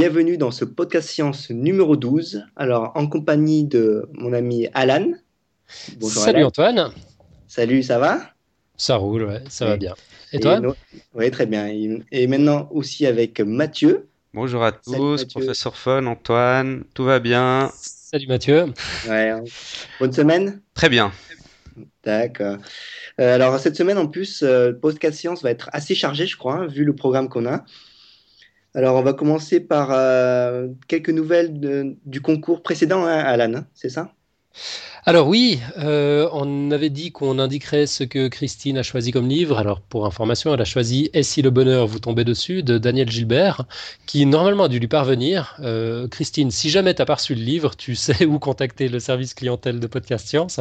Bienvenue dans ce podcast science numéro 12. Alors, en compagnie de mon ami Alan. Bonjour Salut Antoine. Salut, ça va? Ça roule, ouais, ça va bien. Et, toi? Oui, très bien. Et maintenant aussi avec Mathieu. Bonjour à tous, professeur Fun, Antoine, tout va bien? Salut Mathieu. Ouais, bonne semaine? Très bien. D'accord. Euh, alors cette semaine en plus, euh, le podcast science va être assez chargé, je crois, hein, vu le programme qu'on a. Alors on va commencer par euh, quelques nouvelles du concours précédent, hein, Alan, hein, c'est ça? Alors oui, euh, on avait dit qu'on indiquerait ce que Christine a choisi comme livre. Alors pour information, elle a choisi Et si le bonheur vous tombait dessus de Daniel Gilbert, qui normalement a dû lui parvenir. Euh, Christine, si jamais tu n'as pas reçu le livre, tu sais où contacter le service clientèle de Podcast Science.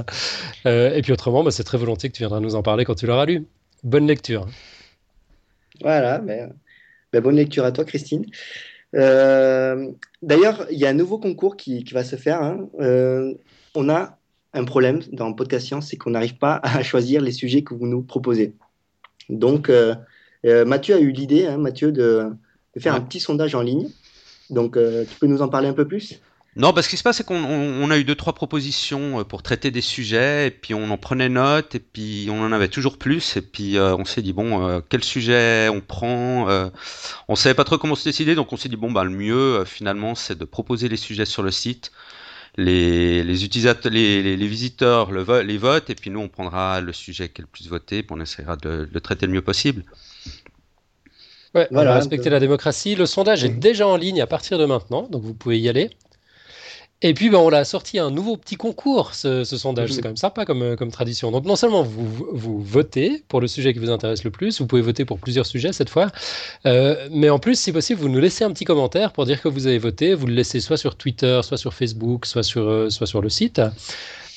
Euh, et puis autrement, bah, c'est très volontiers que tu viendras nous en parler quand tu l'auras lu. Bonne lecture. Voilà, ben, ben, bonne lecture à toi Christine. D'ailleurs, il y a un nouveau concours qui, va se faire. Hein. on a un problème dans Podcast Science, c'est qu'on n'arrive pas à choisir les sujets que vous nous proposez. Donc, euh, euh, Mathieu a eu l'idée, hein, Mathieu, de, faire un petit sondage en ligne. Donc, euh, tu peux nous en parler un peu plus? Non, parce ce qui se passe, c'est qu'on a eu deux, trois propositions pour traiter des sujets, et puis on en prenait note, et puis on en avait toujours plus, et puis on s'est dit, bon, quel sujet on prend On savait pas trop comment se décider, donc on s'est dit, bon, bah, le mieux, finalement, c'est de proposer les sujets sur le site, les, utilisateurs, les, visiteurs le les votent, et puis nous, on prendra le sujet qui est le plus voté, puis on essaiera de, le traiter le mieux possible. Ouais, voilà, respecter la démocratie. Le sondage est déjà en ligne à partir de maintenant, donc vous pouvez y aller. Et puis, ben, on l'a sorti un nouveau petit concours, ce, sondage. C'est quand même sympa comme, euh, comme tradition. Donc, non seulement vous, vous votez pour le sujet qui vous intéresse le plus, vous pouvez voter pour plusieurs sujets cette fois, euh, mais en plus, si possible, vous nous laissez un petit commentaire pour dire que vous avez voté. Vous le laissez soit sur Twitter, soit sur Facebook, soit sur, euh, soit sur le site.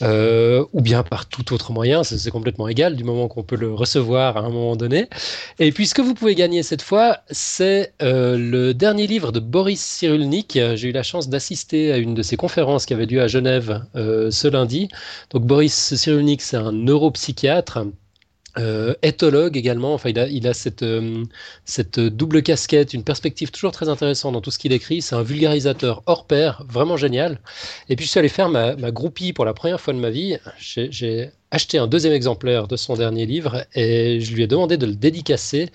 Euh, ou bien par tout autre moyen, c'est complètement égal du moment qu'on peut le recevoir à un moment donné. Et puis ce que vous pouvez gagner cette fois, c'est euh, le dernier livre de Boris Cyrulnik. J'ai eu la chance d'assister à une de ses conférences qui avait lieu à Genève euh, ce lundi. Donc Boris Cyrulnik, c'est un neuropsychiatre euh, éthologue également, enfin, il a, euh, cette double casquette, une perspective toujours très intéressante dans tout ce qu'il écrit. C'est un vulgarisateur hors pair, vraiment génial. Et puis je suis allé faire ma, ma groupie pour la première fois de ma vie. J'ai acheté un deuxième exemplaire de son dernier livre et je lui ai demandé de le dédicacer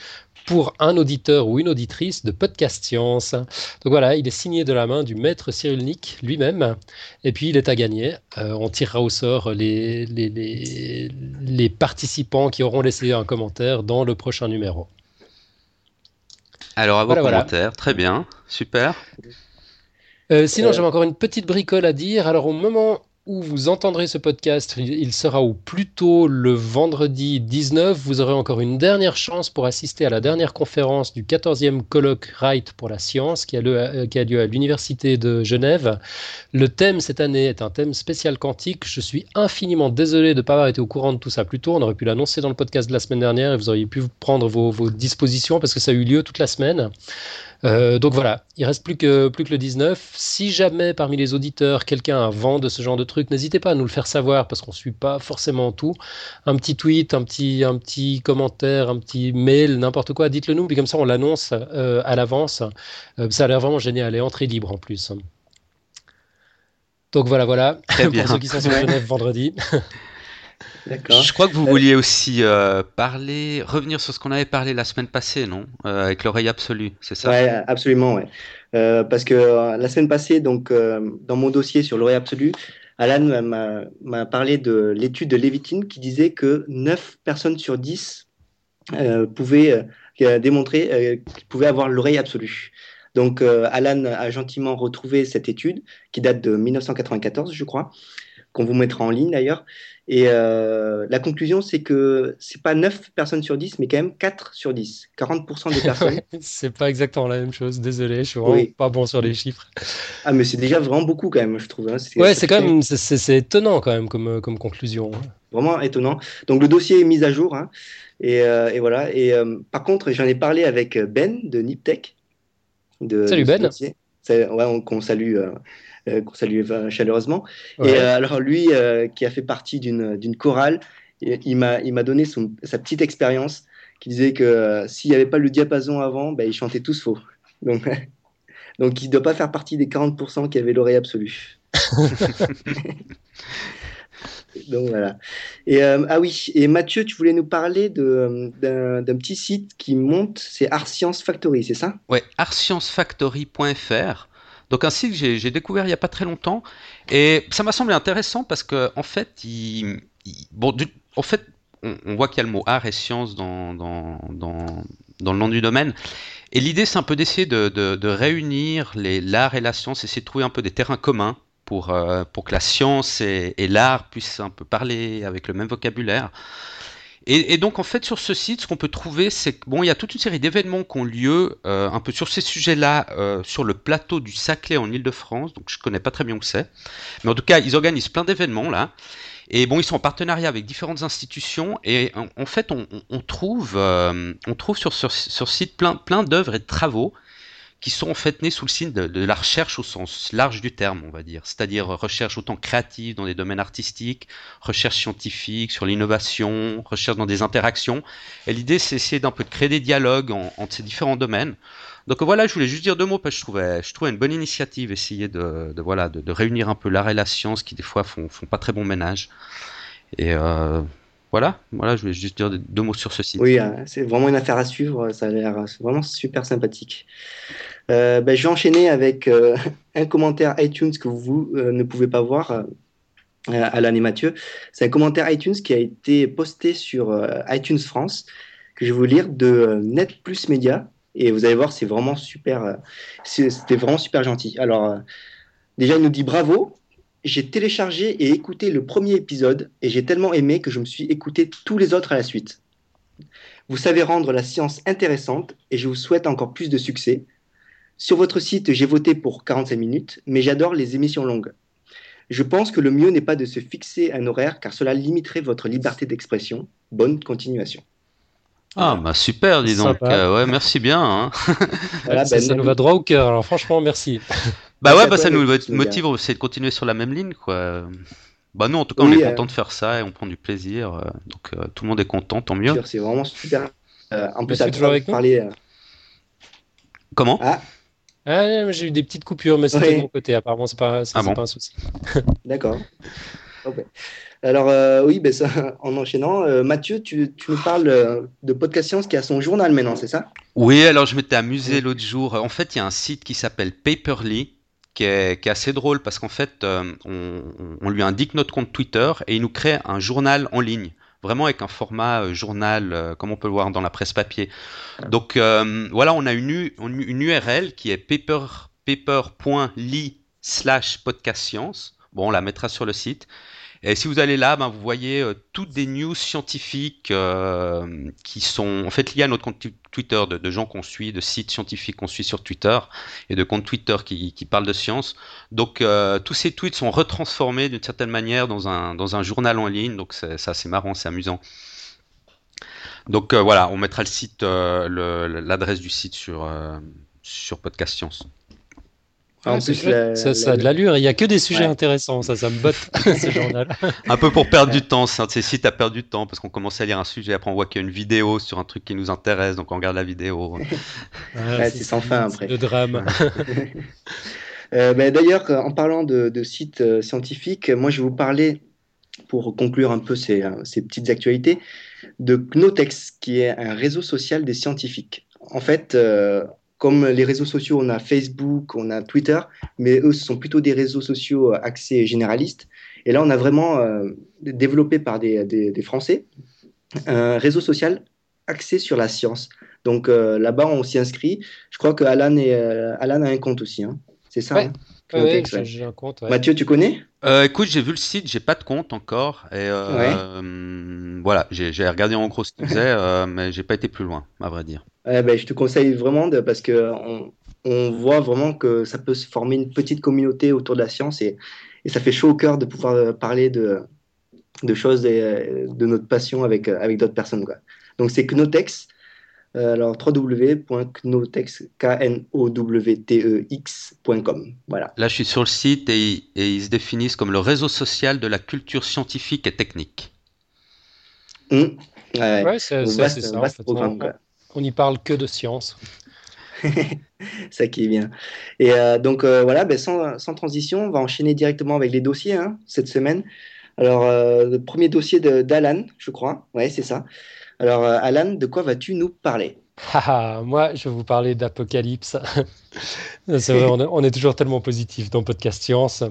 pour un auditeur ou une auditrice de Podcast Science. Donc voilà, il est signé de la main du maître Cyrulnik lui-même. Et puis il est à gagner. Euh, on tirera au sort les, les, les, participants qui auront laissé un commentaire dans le prochain numéro. Alors à vos commentaires, très bien, super. Euh, sinon, euh, j'avais encore une petite bricole à dire. Alors, au moment où vous entendrez ce podcast, il sera au plus tôt le vendredi 19. Vous aurez encore une dernière chance pour assister à la dernière conférence du 14e colloque Wright pour la science qui a, lieu à, qui a lieu à l'Université de Genève. Le thème cette année est un thème spécial quantique. Je suis infiniment désolé de ne pas avoir été au courant de tout ça plus tôt. On aurait pu l'annoncer dans le podcast de la semaine dernière et vous auriez pu prendre vos dispositions parce que ça a eu lieu toute la semaine. Euh, donc voilà, il reste plus que, plus que le 19. Si jamais parmi les auditeurs quelqu'un a vent de ce genre de truc, n'hésitez pas à nous le faire savoir parce qu'on ne suit pas forcément tout. Un petit tweet, un petit, un petit commentaire, un petit mail, n'importe quoi, dites-le nous, puis comme ça on l'annonce euh, à l'avance. Euh, ça a l'air vraiment génial et entrée libre en plus. Donc voilà, voilà, pour ceux qui sont sur Genève vendredi. Je crois que vous vouliez aussi euh, parler, revenir sur ce qu'on avait parlé la semaine passée, non? Euh, Avec l'oreille absolue, c'est ça? Oui, absolument, ouais. Euh, parce que la semaine passée, donc dans mon dossier sur l'oreille absolue, Alan m'a parlé de l'étude de Levitine qui disait que 9 personnes sur 10 pouvaient démontrer qu'ils pouvaient avoir l'oreille absolue. Donc Alan a gentiment retrouvé cette étude qui date de 1994, je crois, qu'on vous mettra en ligne d'ailleurs. Et euh, la conclusion, c'est que c'est pas 9 personnes sur 10, mais quand même 4 sur 10. 40% des personnes. c'est pas exactement la même chose, désolé, je suis vraiment pas bon sur les chiffres. Ah, mais c'est déjà vraiment beaucoup quand même, je trouve. Hein. Ouais, c'est quand même, c'est étonnant quand même comme, comme conclusion. Hein. Vraiment étonnant. Donc le dossier est mis à jour. Hein. Et, euh, et, voilà. Et euh, par contre, j'en ai parlé avec Ben de Niptech. De, Salut Ben. Ouais, on, on salue euh, qu'on salue chaleureusement. Et euh, alors lui, euh, qui a fait partie d'une chorale, il m'a donné son, sa petite expérience qui disait que s'il n'y avait pas le diapason avant, ben, ils chantaient tous faux. Donc, Donc, il ne doit pas faire partie des 40% qui avaient l'oreille absolue. Donc voilà. Et, euh, ah oui, et Mathieu, tu voulais nous parler d'un petit site qui monte, c'est Art Science Factory, c'est ça? Ouais, artsciencefactory.fr. Donc un site que j'ai découvert il n'y a pas très longtemps et ça m'a semblé intéressant parce qu'en en fait, bon, en fait, on, voit qu'il y a le mot art et science dans, dans, dans, dans le nom du domaine. Et l'idée, c'est un peu d'essayer de, de, de, réunir l'art et la science, essayer de trouver un peu des terrains communs pour, euh, pour que la science et l'art puissent un peu parler avec le même vocabulaire. Et, donc en fait sur ce site, ce qu'on peut trouver, c'est que bon, il y a toute une série d'événements qui ont lieu euh, un peu sur ces sujets-là euh, sur le plateau du Saclay en Ile-de-France. Donc je connais pas très bien où c'est, mais en tout cas ils organisent plein d'événements là. Et bon, ils sont en partenariat avec différentes institutions et en, fait on, trouve euh, on trouve sur, sur, sur ce site plein plein d'œuvres et de travaux qui sont en fait nés sous le signe de, la recherche au sens large du terme, on va dire, c'est-à-dire recherche autant créative dans des domaines artistiques, recherche scientifique sur l'innovation, recherche dans des interactions. Et l'idée, c'est essayer d'un peu de créer des dialogues entre ces différents domaines. Donc voilà, je voulais juste dire deux mots parce que je trouvais, je trouvais une bonne initiative, essayer de, voilà, de, réunir un peu l'art et la science qui des fois font, font pas très bon ménage. Et euh, voilà, voilà, je voulais juste dire deux mots sur ce site. Oui, euh, c'est vraiment une affaire à suivre, ça a l'air vraiment super sympathique. Euh, ben, je vais enchaîner avec euh, un commentaire iTunes que vous ne pouvez pas voir, Alan et Mathieu. C'est un commentaire iTunes qui a été posté sur iTunes France, que je vais vous lire, de Net Plus Media. Et vous allez voir, c'est vraiment super, c'était vraiment super gentil. Alors, déjà, il nous dit bravo, j'ai téléchargé et écouté le premier épisode et j'ai tellement aimé que je me suis écouté tous les autres à la suite. Vous savez rendre la science intéressante et je vous souhaite encore plus de succès. Sur votre site, j'ai voté pour 45 minutes, mais j'adore les émissions longues. Je pense que le mieux n'est pas de se fixer un horaire car cela limiterait votre liberté d'expression. Bonne continuation. Ah bah super, dis donc. Euh, ouais, merci bien. Hein. ça, ben, nous va droit au cœur. Alors franchement, merci. Bah ouais, bah ça nous motive aussi de continuer sur la même ligne, quoi. Bah nous, en tout cas, on est euh, content de faire ça et on prend du plaisir. Euh, donc euh, tout le monde est content, tant mieux. C'est vraiment super. en plus, ça toujours avec parler. Comment? Ah. ah j'ai eu des petites coupures, mais c'était de mon côté. Apparemment, c'est pas, ah pas un souci. D'accord. Alors oui, ben ça, en enchaînant, Mathieu, tu, tu, nous parles de Podcast Science qui a son journal maintenant, c'est ça? Oui, alors je m'étais amusé l'autre jour. En fait, il y a un site qui s'appelle Paperly qui est, assez drôle parce qu'en fait, euh, on, lui indique notre compte Twitter et il nous crée un journal en ligne, vraiment avec un format euh, journal euh, comme on peut le voir dans la presse papier. Donc voilà, on a une, une, URL qui est paper, paper.ly slash podcast science. Bon, on la mettra sur le site. Et si vous allez là, ben, vous voyez euh, toutes des news scientifiques euh, qui sont en fait liées à notre compte Twitter, de, gens qu'on suit, de sites scientifiques qu'on suit sur Twitter et de comptes Twitter qui, parlent de science. Donc euh, tous ces tweets sont retransformés d'une certaine manière dans un, dans un journal en ligne. Donc c'est assez marrant, c'est amusant. Donc voilà, on mettra le site, l'adresse du site sur, sur Podcast Science ça, a de l'allure. Il n'y a que des sujets intéressants. Ça, ça me botte, ce journal. Un peu pour perdre du temps. C'est si tu as perdu du temps parce qu'on commence à lire un sujet, après on voit qu'il y a une vidéo sur un truc qui nous intéresse, donc on regarde la vidéo. c'est sans fin après. Le drame. euh, ben, D'ailleurs, en parlant de, de sites euh, scientifiques, moi je vais vous parler, pour conclure un peu ces, euh, ces petites actualités, de Knotex, qui est un réseau social des scientifiques. En fait, euh, comme les réseaux sociaux, on a Facebook, on a Twitter, mais eux, ce sont plutôt des réseaux sociaux euh, axés généralistes. Et là, on a vraiment euh, développé par des, des, Français un réseau social axé sur la science. Donc euh, là-bas, on s'y inscrit. Je crois que Alan, est, Alan a un compte aussi. Hein. C'est ça hein oui, j'ai un compte. Mathieu, tu connais? Écoute, j'ai vu le site, j'ai pas de compte encore. Et voilà, j'ai regardé en gros ce qu'il faisait, mais j'ai pas été plus loin, à vrai dire. Ben, je te conseille vraiment de, parce que on, voit vraiment que ça peut se former une petite communauté autour de la science et, et ça fait chaud au cœur de pouvoir euh, parler de, de choses et euh, de notre passion avec, euh, avec d'autres personnes. Quoi. Donc c'est Knotex, alors www.knotex.com. Voilà. Là, je suis sur le site et, et, ils se définissent comme le réseau social de la culture scientifique et technique. Mmh. Ouais, c'est ça. Vaste programme, quoi on n'y parle que de science. ça qui est bien. Et euh, donc euh, voilà, ben, sans, sans, transition, on va enchaîner directement avec les dossiers hein, cette semaine. Alors, euh, le premier dossier d'Alan, je crois. Ouais, c'est ça. Alors, Alan, de quoi vas-tu nous parler? Ah, moi, je vais vous parler d'Apocalypse. c'est vrai, on est, toujours tellement positif dans Podcast Science.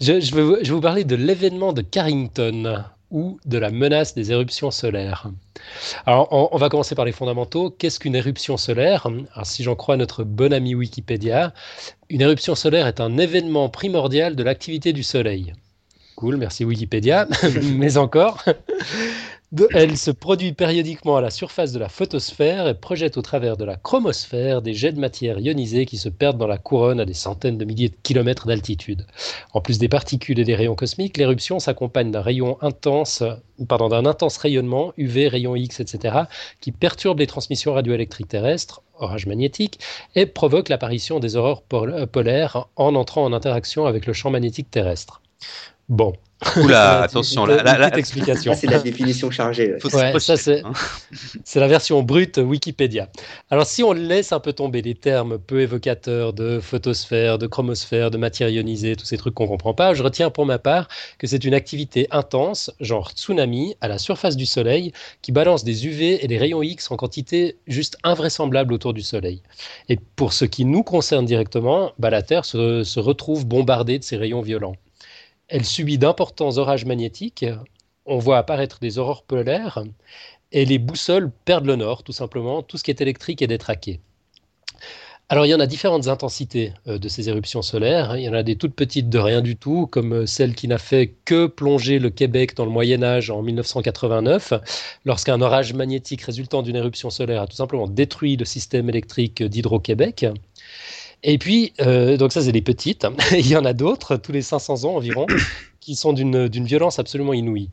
Je, je, vais, vous parler de l'événement de Carrington ou de la menace des éruptions solaires. Alors, on, va commencer par les fondamentaux. Qu'est-ce qu'une éruption solaire? Alors, Si j'en crois notre bon ami Wikipédia, une éruption solaire est un événement primordial de l'activité du Soleil. Cool, merci Wikipédia. Mais encore, elle se produit périodiquement à la surface de la photosphère et projette au travers de la chromosphère des jets de matière ionisée qui se perdent dans la couronne à des centaines de milliers de kilomètres d'altitude. En plus des particules et des rayons cosmiques, l'éruption s'accompagne d'un rayon intense, pardon, d'un intense rayonnement UV, rayons X, etc., qui perturbe les transmissions radioélectriques terrestres, orages magnétiques, et provoque l'apparition des aurores polaires en entrant en interaction avec le champ magnétique terrestre. Bon, Oula, attention, la, la, explication. c'est la définition chargée. ça, hein. c'est la version brute Wikipédia. Alors, si on laisse un peu tomber les termes peu évocateurs de photosphère, de chromosphère, de matière ionisée, tous ces trucs qu'on comprend pas, je retiens pour ma part que c'est une activité intense, genre tsunami, à la surface du Soleil, qui balance des UV et des rayons X en quantité juste invraisemblable autour du Soleil. Et pour ce qui nous concerne directement, bah, la Terre se, se retrouve bombardée de ces rayons violents elle subit d'importants orages magnétiques, on voit apparaître des aurores polaires, et les boussoles perdent le nord, tout simplement, tout ce qui est électrique est détraqué. Alors il y en a différentes intensités euh, de ces éruptions solaires. Il y en a des toutes petites de rien du tout, comme euh, celle qui n'a fait que plonger le Québec dans le Moyen Âge en 1989, lorsqu'un orage magnétique résultant d'une éruption solaire a tout simplement détruit le système électrique d'Hydro-Québec. Et puis, euh, donc ça, c'est les petites. Il y en a d'autres, tous les 500 ans environ, qui sont d'une violence absolument inouïe.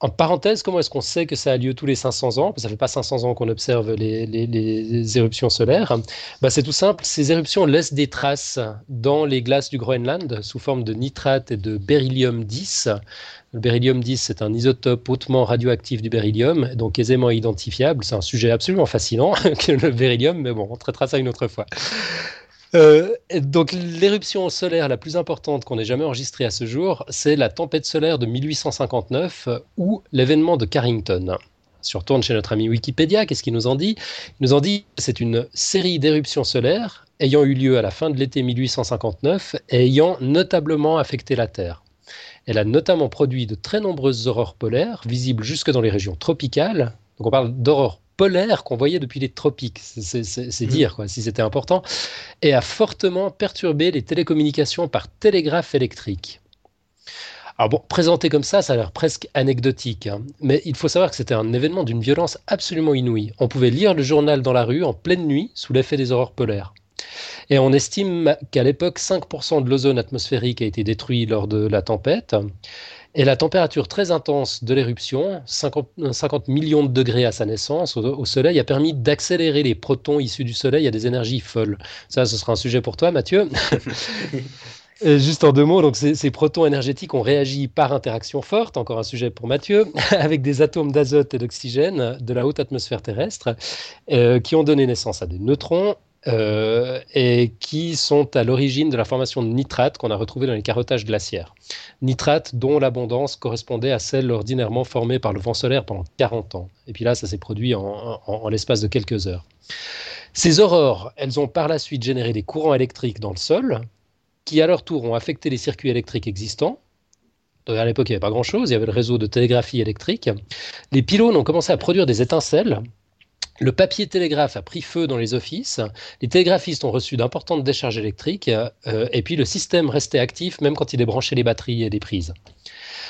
En parenthèse, comment est-ce qu'on sait que ça a lieu tous les 500 ans? Ça fait pas 500 ans qu'on observe les, les, éruptions solaires. Bah, c'est tout simple, ces éruptions laissent des traces dans les glaces du Groenland sous forme de nitrate et de beryllium 10. Le beryllium 10, c'est un isotope hautement radioactif du beryllium, donc aisément identifiable. C'est un sujet absolument fascinant que le beryllium, mais bon, on traitera ça une autre fois. Euh, donc l'éruption solaire la plus importante qu'on ait jamais enregistrée à ce jour, c'est la tempête solaire de 1859 ou l'événement de Carrington. Si on retourne chez notre ami Wikipédia, qu'est-ce qu'il nous en dit? Il nous en dit que c'est une série d'éruptions solaires ayant eu lieu à la fin de l'été 1859 et ayant notablement affecté la Terre. Elle a notamment produit de très nombreuses aurores polaires, visibles jusque dans les régions tropicales. Donc on parle d'aurores polaire qu'on voyait depuis les tropiques. C'est mm. dire quoi, si c'était important. Et a fortement perturbé les télécommunications par télégraphe électrique. Alors bon, présenté comme ça, ça a l'air presque anecdotique, hein. mais il faut savoir que c'était un événement d'une violence absolument inouïe. On pouvait lire le journal dans la rue en pleine nuit sous l'effet des aurores polaires. Et on estime qu'à l'époque, 5% de l'ozone atmosphérique a été détruit lors de la tempête. Et la température très intense de l'éruption, 50, 50, millions de degrés à sa naissance au, Soleil, a permis d'accélérer les protons issus du Soleil à des énergies folles. Ça, ce sera un sujet pour toi, Mathieu. juste en deux mots, donc ces, protons énergétiques ont réagi par interaction forte, encore un sujet pour Mathieu, avec des atomes d'azote et d'oxygène de la haute atmosphère terrestre, euh, qui ont donné naissance à des neutrons euh, et qui sont à l'origine de la formation de nitrates qu'on a retrouvé dans les carottages glaciaires. Nitrates dont l'abondance correspondait à celle ordinairement formée par le vent solaire pendant 40 ans. Et puis là, ça s'est produit en, l'espace de quelques heures. Ces aurores, elles ont par la suite généré des courants électriques dans le sol, qui à leur tour ont affecté les circuits électriques existants. À l'époque, il n'y avait pas grand-chose, il y avait le réseau de télégraphie électrique. Les pylônes ont commencé à produire des étincelles le papier télégraphe a pris feu dans les offices, les télégraphistes ont reçu d'importantes décharges électriques, euh, et puis le système restait actif même quand il débranchait les batteries et les prises.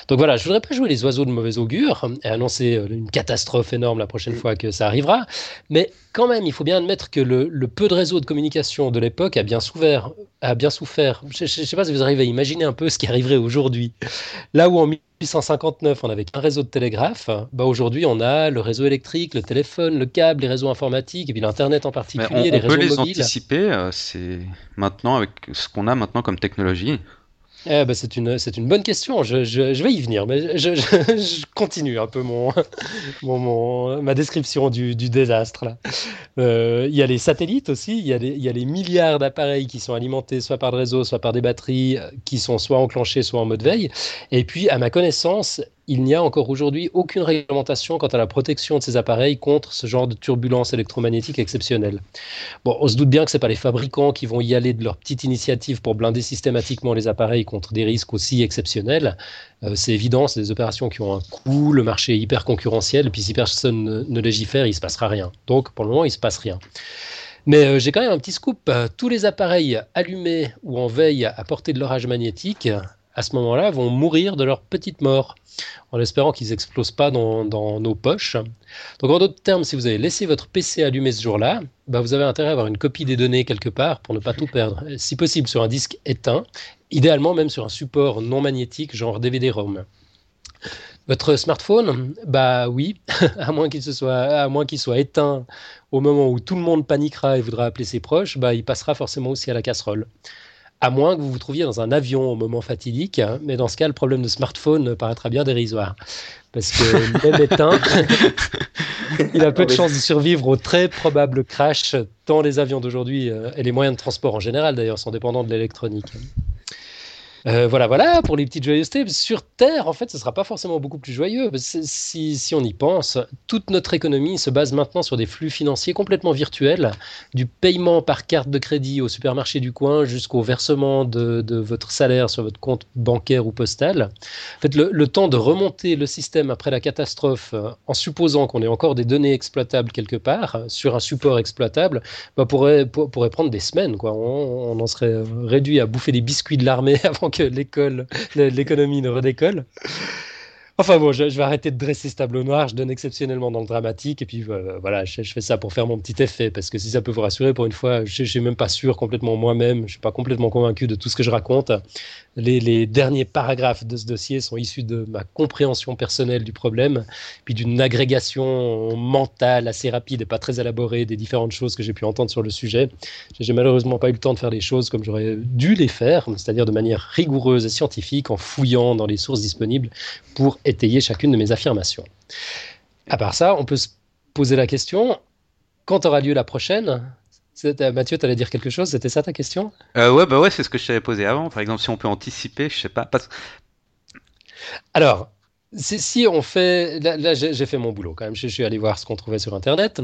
Donc voilà, je voudrais pas jouer les oiseaux de mauvais augure et annoncer euh, une catastrophe énorme la prochaine fois que ça arrivera, mais quand même, il faut bien admettre que le, peu de réseaux de communication de l'époque a bien souffert. A bien souffert. Je ne sais pas si vous arrivez à imaginer un peu ce qui arriverait aujourd'hui. Là où en 1859, on avait un réseau de télégraphe, bah aujourd'hui, on a le réseau électrique, le téléphone, le câble, les réseaux informatiques, et puis l'Internet en particulier, on, les on peut les anticiper, euh, c'est maintenant avec ce qu'on a maintenant comme technologie? Eh ben, c'est une, c'est une bonne question. Je, je, vais y venir, mais je, continue un peu mon, mon, ma description du, du désastre. Euh, il y a les satellites aussi. Il y a les, y a les milliards d'appareils qui sont alimentés soit par le réseau, soit par des batteries qui sont soit enclenchés, soit en mode veille. Et puis, à ma connaissance, il n'y a encore aujourd'hui aucune réglementation quant à la protection de ces appareils contre ce genre de turbulences électromagnétiques exceptionnelles. Bon, on se doute bien que ce pas les fabricants qui vont y aller de leur petite initiative pour blinder systématiquement les appareils contre des risques aussi exceptionnels. Euh, c'est évident, c'est des opérations qui ont un coût, le marché est hyper concurrentiel, et puis si personne ne, légifère, il ne se passera rien. Donc pour le moment, il ne se passe rien. Mais euh, j'ai quand même un petit scoop. Tous les appareils allumés ou en veille à portée de l'orage magnétique, à ce moment-là, vont mourir de leur petite mort en espérant qu'ils n'explosent pas dans, nos poches. Donc en d'autres termes, si vous avez laissé votre PC allumé ce jour-là, bah, vous avez intérêt à avoir une copie des données quelque part pour ne pas tout perdre. Si possible sur un disque éteint, idéalement même sur un support non magnétique genre DVD-ROM. Votre smartphone, bah oui, à moins qu'il soit, soit éteint au moment où tout le monde paniquera et voudra appeler ses proches, bah il passera forcément aussi à la casserole à moins que vous vous trouviez dans un avion au moment fatidique. Mais dans ce cas, le problème de smartphone paraîtra bien dérisoire. Parce que même éteint, il a peu de chances de survivre au très probable crash, tant les avions d'aujourd'hui euh, et les moyens de transport en général d'ailleurs sont dépendants de l'électronique. Euh, voilà, voilà, pour les petites joyeusetés. Sur Terre, en fait, ce ne sera pas forcément beaucoup plus joyeux. Si, si, on y pense, toute notre économie se base maintenant sur des flux financiers complètement virtuels, du paiement par carte de crédit au supermarché du coin jusqu'au versement de, votre salaire sur votre compte bancaire ou postal. En fait, le, temps de remonter le système après la catastrophe, euh, en supposant qu'on ait encore des données exploitables quelque part, sur un support exploitable, bah, pourrait, prendre des semaines. On, on en serait réduit à bouffer des biscuits de l'armée avant l'école, l'économie ne redécolle. Enfin bon, je, vais arrêter de dresser ce tableau noir. Je donne exceptionnellement dans le dramatique. Et puis euh, voilà, je, fais ça pour faire mon petit effet. Parce que si ça peut vous rassurer, pour une fois, je ne suis même pas sûr complètement moi-même. Je ne suis pas complètement convaincu de tout ce que je raconte. Les, derniers paragraphes de ce dossier sont issus de ma compréhension personnelle du problème, puis d'une agrégation mentale assez rapide et pas très élaborée des différentes choses que j'ai pu entendre sur le sujet. J'ai malheureusement pas eu le temps de faire les choses comme j'aurais dû les faire, c'est-à-dire de manière rigoureuse et scientifique, en fouillant dans les sources disponibles pour étayer chacune de mes affirmations. À part ça, on peut se poser la question quand aura lieu la prochaine? Mathieu, tu allais dire quelque chose? C'était ça ta question? Euh, Ouais, bah ouais, c'est ce que je t'avais posé avant. Par exemple, si on peut anticiper, je sais pas. Alors, si on fait, là, j'ai fait mon boulot quand même, je, suis allé voir ce qu'on trouvait sur Internet.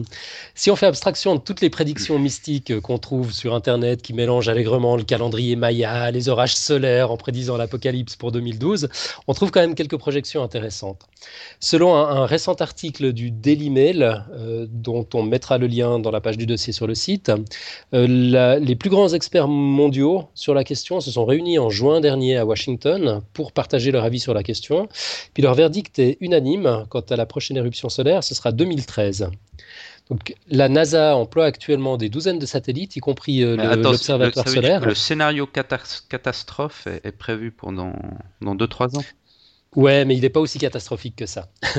Si on fait abstraction de toutes les prédictions mystiques qu'on trouve sur Internet qui mélangent allègrement le calendrier Maya, les orages solaires en prédisant l'apocalypse pour 2012, on trouve quand même quelques projections intéressantes. Selon un, récent article du Daily Mail, euh, dont on mettra le lien dans la page du dossier sur le site, euh, les plus grands experts mondiaux sur la question se sont réunis en juin dernier à Washington pour partager leur avis sur la question. Puis leur verdict est unanime quant à la prochaine éruption solaire, ce sera 2013. Donc, la NASA emploie actuellement des douzaines de satellites, y compris euh, l'observatoire solaire. Le scénario catastrophe est, prévu pendant dans 2-3 ans? Ouais, mais il n'est pas aussi catastrophique que ça.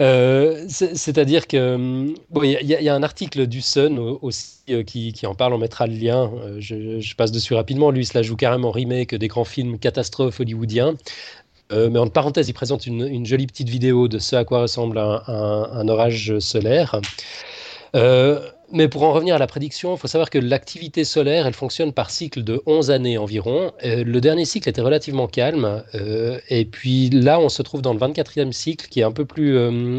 Euh, c'est-à-dire que bon, il y, a un article du Sun aussi euh, qui, en parle, on mettra le lien. je, passe dessus rapidement. Lui, cela joue carrément remake des grands films catastrophes hollywoodiens. Euh, mais en parenthèse, il présente une, jolie petite vidéo de ce à quoi ressemble un, orage solaire. Euh, mais pour en revenir à la prédiction, il faut savoir que l'activité solaire, elle fonctionne par cycle de 11 années environ. Euh, le dernier cycle était relativement calme. et puis là, on se trouve dans le 24e cycle qui est un peu plus,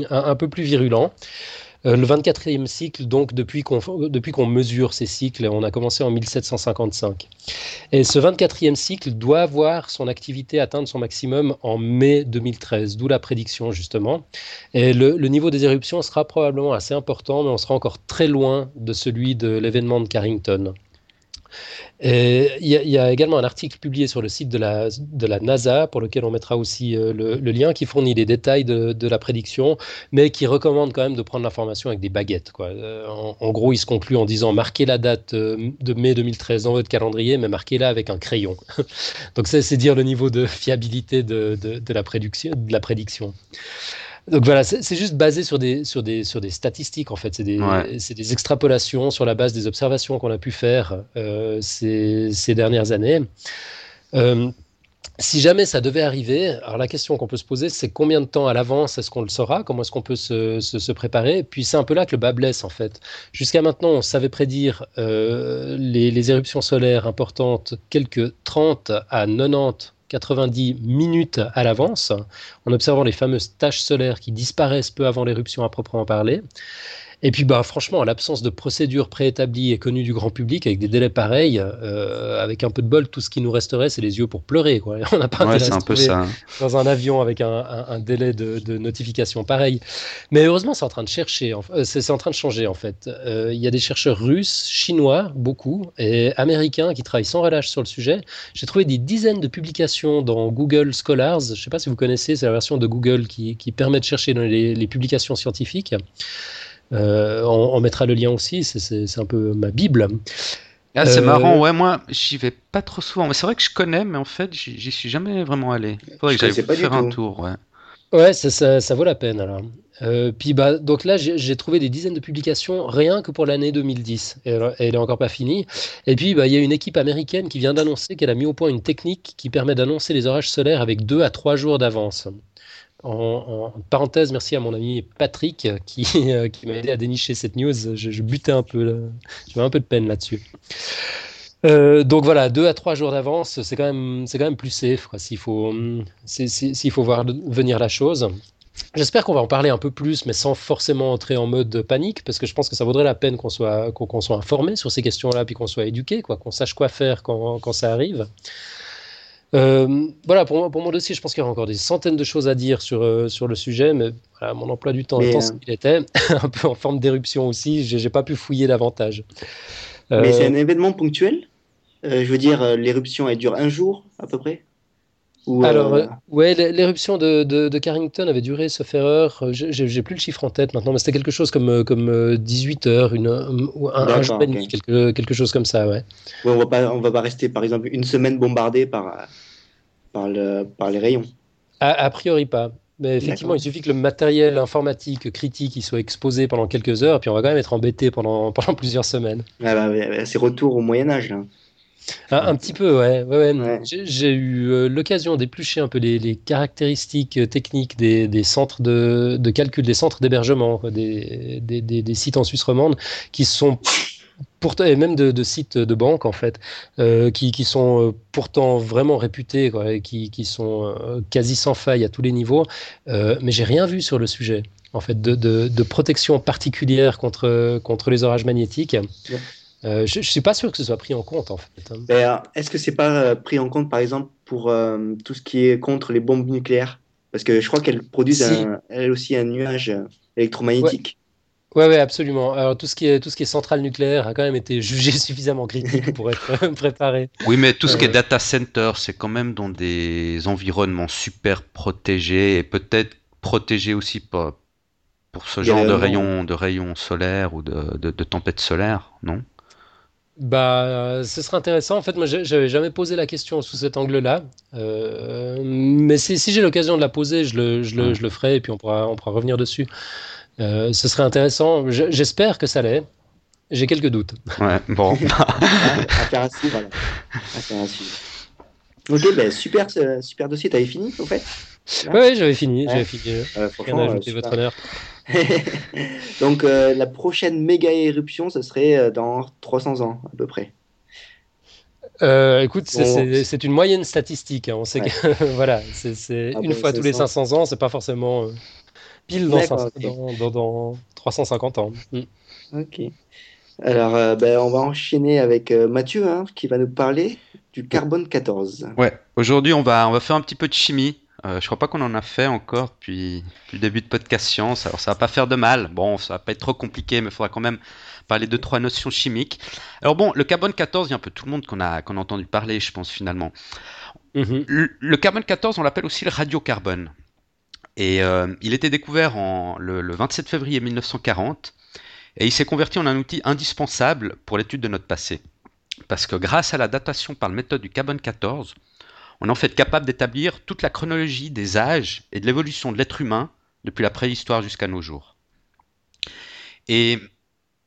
un peu plus virulent. Euh, le 24e cycle, donc depuis qu'on depuis qu'on mesure ces cycles, on a commencé en 1755. Et ce 24e cycle doit voir son activité atteindre son maximum en mai 2013, d'où la prédiction justement. Et le, niveau des éruptions sera probablement assez important, mais on sera encore très loin de celui de l'événement de Carrington. Il y, a également un article publié sur le site de la, de la NASA, pour lequel on mettra aussi euh, le, lien, qui fournit les détails de, la prédiction, mais qui recommande quand même de prendre l'information avec des baguettes. Quoi. Euh, en, gros, il se conclut en disant marquez la date euh, de mai 2013 dans votre calendrier, mais marquez-la avec un crayon. Donc c'est dire le niveau de fiabilité de, de la, prédiction, de la prédiction. Donc voilà, c'est juste basé sur des, sur, des, sur des statistiques en fait. C'est des, des, extrapolations sur la base des observations qu'on a pu faire euh, ces, ces, dernières années. si jamais ça devait arriver, alors la question qu'on peut se poser, c'est combien de temps à l'avance est-ce qu'on le saura? Comment est-ce qu'on peut se, se, préparer? Puis c'est un peu là que le bas blesse en fait. Jusqu'à maintenant, on savait prédire euh, les, les, éruptions solaires importantes quelques 30 à 90 90 minutes à l'avance, en observant les fameuses taches solaires qui disparaissent peu avant l'éruption à proprement parler. Et puis, bah, franchement, à l'absence de procédures préétablies et connues du grand public, avec des délais pareils, euh, avec un peu de bol, tout ce qui nous resterait, c'est les yeux pour pleurer. Quoi. On n'a pas ouais, un peu ça. dans un avion avec un, un, délai de, de, notification pareil. Mais heureusement, c'est en train de chercher, euh, c'est en train de changer en fait. Euh, il y a des chercheurs russes, chinois, beaucoup, et américains qui travaillent sans relâche sur le sujet. J'ai trouvé des dizaines de publications dans Google Scholars. Je ne sais pas si vous connaissez, c'est la version de Google qui, qui permet de chercher dans les, les publications scientifiques. Euh, on, mettra le lien aussi, c'est un peu ma Bible. Ah, c'est euh, marrant, ouais, moi j'y vais pas trop souvent. C'est vrai que je connais, mais en fait j'y suis jamais vraiment allé. Faudrait que j'aille faire un tour, ouais. Ouais, ça, ça, vaut la peine alors. Euh, puis bah, donc là, j'ai trouvé des dizaines de publications rien que pour l'année 2010. Et elle n'est encore pas finie. Et puis, bah, il y a une équipe américaine qui vient d'annoncer qu'elle a mis au point une technique qui permet d'annoncer les orages solaires avec deux à trois jours d'avance. En, parenthèse, merci à mon ami Patrick qui, euh, m'a aidé à dénicher cette news. Je, butais un peu, j'avais un peu de peine là-dessus. Euh, donc voilà, deux à trois jours d'avance, c'est quand même, plus safe s'il faut, s'il faut voir venir la chose. J'espère qu'on va en parler un peu plus, mais sans forcément entrer en mode panique, parce que je pense que ça vaudrait la peine qu'on soit, informé sur ces questions-là, puis qu'on soit éduqué, qu'on sache quoi faire quand ça arrive. Euh, voilà, pour, pour, mon dossier, je pense qu'il y aura encore des centaines de choses à dire sur, euh, sur le sujet, mais voilà, mon emploi du temps étant ce qu'il était, un peu en forme d'éruption aussi, j'ai pas pu fouiller davantage. Mais c'est euh, un événement ponctuel? Je veux dire, l'éruption, elle dure un jour à peu près? Alors, ouais, l'éruption de, de, Carrington avait duré, sauf erreur, j'ai plus le chiffre en tête maintenant, mais c'était quelque chose comme, comme 18 heures, une, ou un, jour et demi, quelque, quelque, chose comme ça, ouais. ouais on va pas, on va pas rester, par exemple, une semaine bombardé par, par, le, par les rayons a, priori pas. Mais effectivement, il suffit que le matériel informatique critique il soit exposé pendant quelques heures, puis on va quand même être embêté pendant, pendant plusieurs semaines. Ah bah, c'est retour au Moyen Âge. Là. Un, petit peu, ouais. ouais, J'ai eu euh, l'occasion d'éplucher un peu les, caractéristiques techniques des, des centres de, de, calcul, des centres d'hébergement, des, des, des, sites en Suisse romande, qui sont pourtant, et même de, sites de banque en fait, euh, qui, qui, sont euh, pourtant vraiment réputés, quoi, et qui, qui sont euh, quasi sans faille à tous les niveaux, mais j'ai rien vu sur le sujet en fait de, protection particulière contre, contre les orages magnétiques. Je ne suis pas sûr que ce soit pris en compte en fait. Hein. Ben, est-ce que c'est pas pris en compte par exemple pour tout ce qui est contre les bombes nucléaires? Parce que je crois qu'elles produisent elles aussi un nuage électromagnétique. Ouais, ouais, absolument. Alors tout ce qui est tout ce qui est centrale nucléaire a quand même été jugé suffisamment critique pour être préparé. Oui, mais tout ce qui est euh, data center, c'est quand même dans des environnements super protégés et peut-être protégés aussi pour, pour ce genre de rayons de rayons solaires ou de, de, tempêtes solaires, non? Bah, ce serait intéressant. En fait, moi, j'avais jamais posé la question sous cet angle-là. Euh, mais si, si j'ai l'occasion de la poser, je le, je, le, je le ferai et puis on pourra, on pourra revenir dessus. Euh, ce serait intéressant. J'espère que ça l'est. J'ai quelques doutes. Ouais, bon. Affaire à suivre, Ok, ben super, super dossier. T'avais fini, au fait? Oui, j'avais fini. J'avais fini. Euh, votre honneur. Donc, euh, la prochaine méga éruption, ce serait dans 300 ans, à peu près. écoute, c'est une moyenne statistique. Hein. On sait que voilà, c'est ah une fois tous les 500 ans, c'est pas forcément pile dans, dans, 350 ans. Mm. Ok. Alors, euh, ben, on va enchaîner avec euh, Mathieu, hein, qui va nous parler du carbone 14. Ouais, aujourd'hui, on va, on va faire un petit peu de chimie. Euh, je crois pas qu'on en a fait encore depuis, le début de podcast science. Alors, ça va pas faire de mal. Bon, ça va pas être trop compliqué, mais il faudra quand même parler de trois notions chimiques. Alors, bon, le carbone 14, il y a un peu tout le monde qu'on a, a entendu parler, je pense, finalement. Mm-hmm. Le, le, carbone 14, on l'appelle aussi le radiocarbone. Et euh, il était découvert en, le, 27 février 1940 et il s'est converti en un outil indispensable pour l'étude de notre passé. Parce que grâce à la datation par la méthode du carbone 14, on est en fait capable d'établir toute la chronologie des âges et de l'évolution de l'être humain depuis la préhistoire jusqu'à nos jours. Et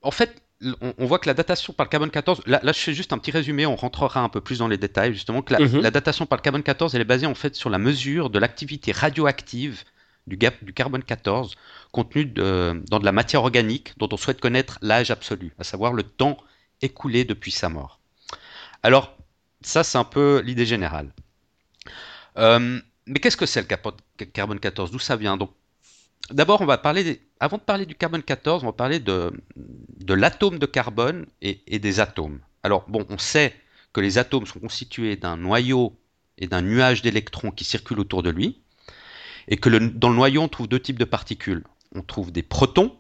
en fait, on, voit que la datation par le carbone 14, là, je fais juste un petit résumé, on rentrera un peu plus dans les détails, justement, que la, mhm. datation par le carbone 14, elle est basée en fait sur la mesure de l'activité radioactive du, du, carbone 14 contenu dans de la matière organique dont on souhaite connaître l'âge absolu, à savoir le temps écoulé depuis sa mort. Alors, ça, c'est un peu l'idée générale. Euh, mais qu'est-ce que c'est le carbone 14 D'où ça vient? Donc, D'abord, on va parler, avant de parler du carbone 14, on va parler de, de l'atome de carbone et, des atomes. Alors, bon, on sait que les atomes sont constitués d'un noyau et d'un nuage d'électrons qui circulent autour de lui, et que dans le noyau, on trouve deux types de particules. On trouve des protons,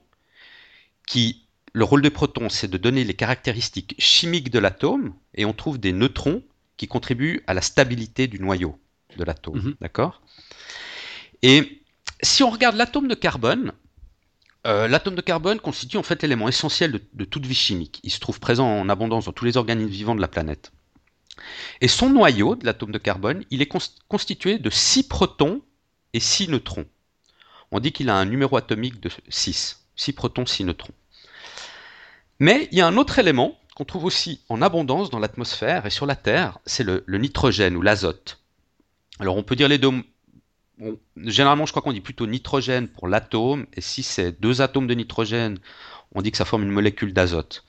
qui, le rôle des protons, c'est de donner les caractéristiques chimiques de l'atome, et on trouve des neutrons qui contribuent à la stabilité du noyau de l'atome. Mhm. D'accord? Et si on regarde l'atome de carbone, euh, l'atome de carbone constitue en fait l'élément essentiel de, toute vie chimique. Il se trouve présent en abondance dans tous les organismes vivants de la planète. Et son noyau de l'atome de carbone, il est constitué de 6 protons et 6 neutrons. On dit qu'il a un numéro atomique de 6. 6 protons, 6 neutrons. Mais il y a un autre élément qu'on trouve aussi en abondance dans l'atmosphère et sur la Terre, c'est le, le nitrogène ou l'azote. Alors on peut dire les deux généralement, je crois qu'on dit plutôt nitrogène pour l'atome, et si c'est deux atomes de nitrogène, on dit que ça forme une molécule d'azote.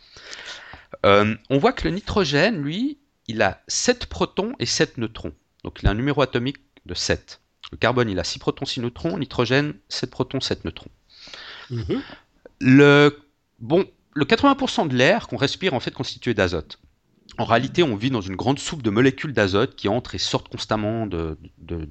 Euh, on voit que le nitrogène, lui, il a 7 protons et 7 neutrons. Donc il a un numéro atomique de 7. Le carbone, il a 6 protons, 6 neutrons. Nitrogène, 7 protons, 7 neutrons. Mhm. Le, bon, le 80% de l'air qu'on respire en fait constitué d'azote. En réalité, on vit dans une grande soupe de molécules d'azote qui entrent et sortent constamment de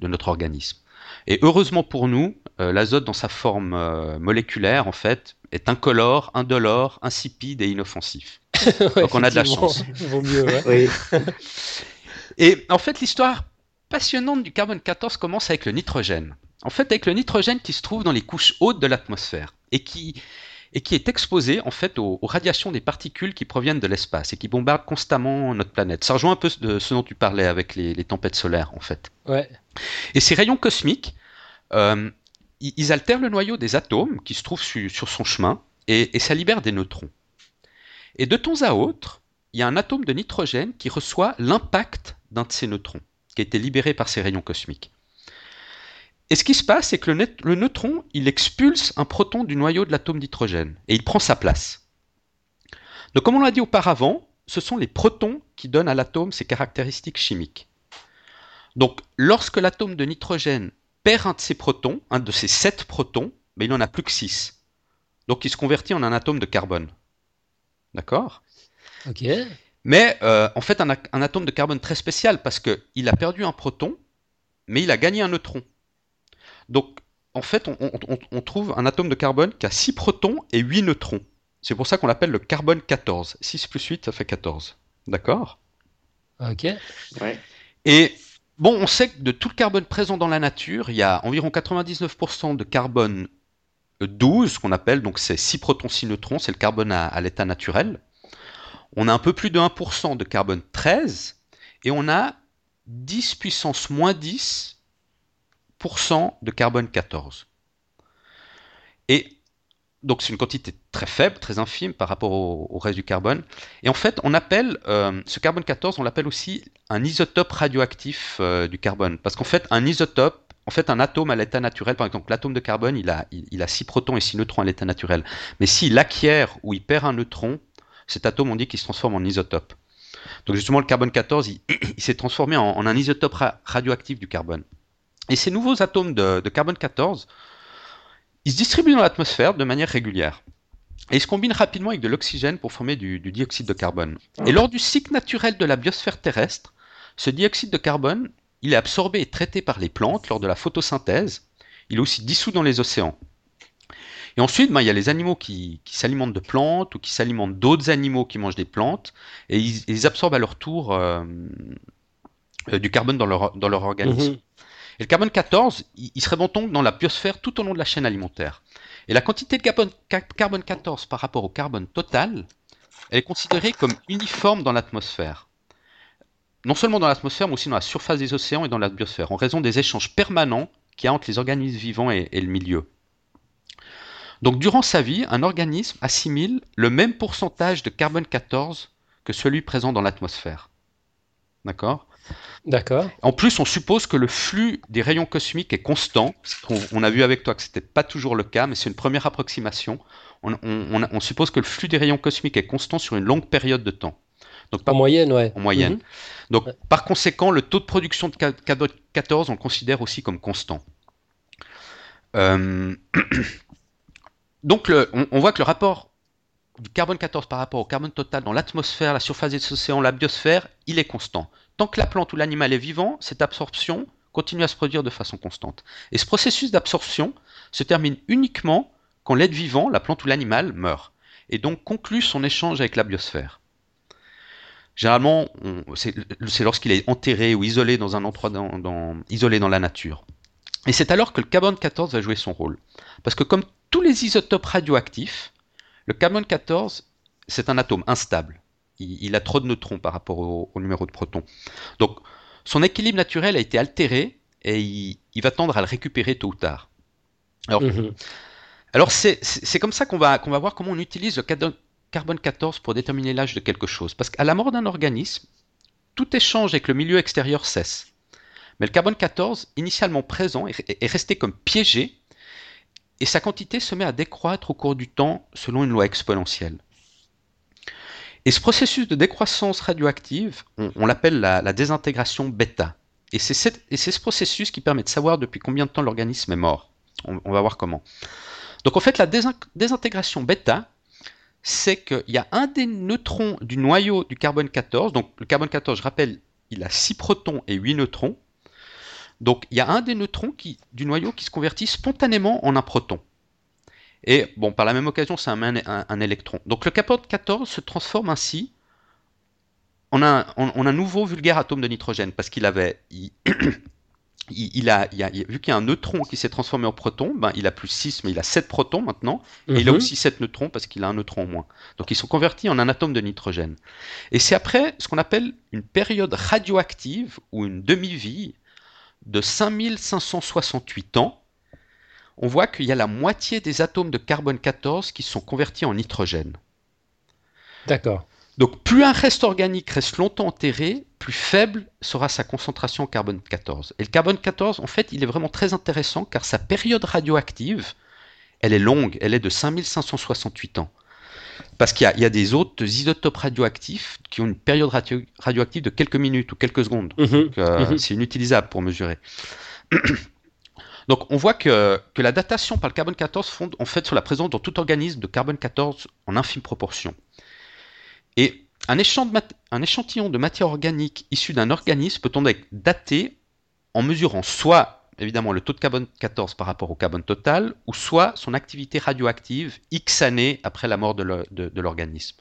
notre organisme. Et heureusement pour nous, euh, l'azote dans sa forme euh, moléculaire, en fait, est incolore, indolore, insipide et inoffensif. Donc on a de la chance. Vaut mieux, ouais. Et en fait, l'histoire passionnante du carbone 14 commence avec le nitrogène. En fait, avec le nitrogène qui se trouve dans les couches hautes de l'atmosphère et qui, et qui est exposé en fait aux, radiations des particules qui proviennent de l'espace et qui bombardent constamment notre planète. Ça rejoint un peu de ce dont tu parlais avec les, les tempêtes solaires en fait. Ouais. Et ces rayons cosmiques, euh, ils altèrent le noyau des atomes qui se trouvent sur son chemin et, ça libère des neutrons. Et de temps à autre, il y a un atome de nitrogène qui reçoit l'impact d'un de ces neutrons, qui a été libéré par ces rayons cosmiques. Et ce qui se passe, c'est que le, le, neutron, il expulse un proton du noyau de l'atome d'hydrogène, et il prend sa place. Donc comme on l'a dit auparavant, ce sont les protons qui donnent à l'atome ses caractéristiques chimiques. Donc lorsque l'atome de nitrogène perd un de ses protons, un de ses sept protons, mais il n'en a plus que six. Donc il se convertit en un atome de carbone. D'accord? Ok. Mais euh, en fait, un, atome de carbone très spécial parce qu'il a perdu un proton, mais il a gagné un neutron. Donc, en fait, on, trouve un atome de carbone qui a 6 protons et 8 neutrons. C'est pour ça qu'on l'appelle le carbone 14. 6 plus 8, ça fait 14. D'accord? Ok. Ouais. Et Bon, on sait que de tout le carbone présent dans la nature, il y a environ 99% de carbone 12, qu'on appelle, donc c'est 6 protons, 6 neutrons, c'est le carbone à, l'état naturel. On a un peu plus de 1% de carbone 13, et on a 10 puissance moins 10% de carbone 14. Et donc c'est une quantité très faible, très infime par rapport au, reste du carbone. Et en fait, on appelle euh, ce carbone 14, on l'appelle aussi un isotope radioactif euh, du carbone. Parce qu'en fait, un isotope, en fait, un atome à l'état naturel, par exemple, l'atome de carbone, il a, il, a 6 protons et 6 neutrons à l'état naturel. Mais s'il acquiert ou il perd un neutron, cet atome, on dit qu'il se transforme en isotope. Donc justement, le carbone 14, il, s'est transformé en, un isotope radioactif du carbone. Et ces nouveaux atomes de, carbone 14 il se distribue dans l'atmosphère de manière régulière. Et il se combine rapidement avec de l'oxygène pour former du, dioxyde de carbone. Et lors du cycle naturel de la biosphère terrestre, ce dioxyde de carbone, il est absorbé et traité par les plantes lors de la photosynthèse. Il est aussi dissous dans les océans. Et ensuite, ben, il y a les animaux qui, s'alimentent de plantes ou qui s'alimentent d'autres animaux qui mangent des plantes, et ils, absorbent à leur tour euh, euh, du carbone dans leur, dans leur organisme. Mhm. Et le carbone 14, il serait bon donc dans la biosphère tout au long de la chaîne alimentaire. Et la quantité de carbone, 14 par rapport au carbone total, elle est considérée comme uniforme dans l'atmosphère. Non seulement dans l'atmosphère, mais aussi dans la surface des océans et dans la biosphère, en raison des échanges permanents qu'il y a entre les organismes vivants et, le milieu. Donc durant sa vie, un organisme assimile le même pourcentage de carbone 14 que celui présent dans l'atmosphère. D'accord? D'accord. En plus, on suppose que le flux des rayons cosmiques est constant. On, a vu avec toi que ce n'était pas toujours le cas, mais c'est une première approximation. On, suppose que le flux des rayons cosmiques est constant sur une longue période de temps. Donc, en moyenne, ouais. En moyenne. Mhm. Donc, par conséquent, le taux de production de carbone 14, on le considère aussi comme constant. Euh, donc, on, voit que le rapport du carbone 14 par rapport au carbone total dans l'atmosphère, la surface des océans, la biosphère, il est constant. Tant que la plante ou l'animal est vivant, cette absorption continue à se produire de façon constante. Et ce processus d'absorption se termine uniquement quand l'être vivant, la plante ou l'animal, meurt, et donc conclut son échange avec la biosphère. Généralement, c'est lorsqu'il est enterré ou isolé dans un endroit isolé dans la nature. Et c'est alors que le carbone 14 va jouer son rôle. Parce que comme tous les isotopes radioactifs, le carbone 14, c'est un atome instable. Il, a trop de neutrons par rapport au, numéro de protons. Donc, son équilibre naturel a été altéré et il, va tendre à le récupérer tôt ou tard. Alors, mhm. c'est comme ça qu'on va, qu'on va voir comment on utilise le carbone 14 pour déterminer l'âge de quelque chose. Parce qu'à la mort d'un organisme, tout échange avec le milieu extérieur cesse. Mais le carbone 14, initialement présent, est resté comme piégé et sa quantité se met à décroître au cours du temps selon une loi exponentielle. Et ce processus de décroissance radioactive, on, l'appelle la, désintégration bêta. Et c'est ce processus qui permet de savoir depuis combien de temps l'organisme est mort. On, va voir comment. Donc en fait, la désintégration bêta, c'est qu'il y a un des neutrons du noyau du carbone 14. Donc le carbone 14, je rappelle, il a 6 protons et 8 neutrons. Donc il y a un des neutrons du noyau qui se convertit spontanément en un proton. Et bon, par la même occasion, c'est un, électron. Donc le carbone 14 se transforme ainsi en un, un nouveau vulgaire atome de nitrogène, parce qu'il avait, il, a, vu qu'il y a un neutron qui s'est transformé en proton, ben, il a plus 6, mais il a 7 protons maintenant, et il a mhm. aussi 7 neutrons parce qu'il a un neutron en moins. Donc ils sont convertis en un atome de nitrogène. Et c'est après ce qu'on appelle une période radioactive ou une demi-vie de 5568 ans, on voit qu'il y a la moitié des atomes de carbone 14 qui sont convertis en nitrogène. D'accord. Donc plus un reste organique reste longtemps enterré, plus faible sera sa concentration en carbone 14. Et le carbone 14, en fait, il est vraiment très intéressant car sa période radioactive, elle est longue, elle est de 5568 ans. Parce qu'il y, a des autres isotopes radioactifs qui ont une période radioactive de quelques minutes ou quelques secondes. Mhm. Euh, mhm. C'est inutilisable pour mesurer. Donc on voit que, la datation par le carbone 14 fonde en fait sur la présence dans tout organisme de carbone 14 en infime proportion. Et un, échantillon de matière organique issu d'un organisme peut-on être daté en mesurant soit évidemment le taux de carbone 14 par rapport au carbone total, ou soit son activité radioactive X années après la mort de l'organisme.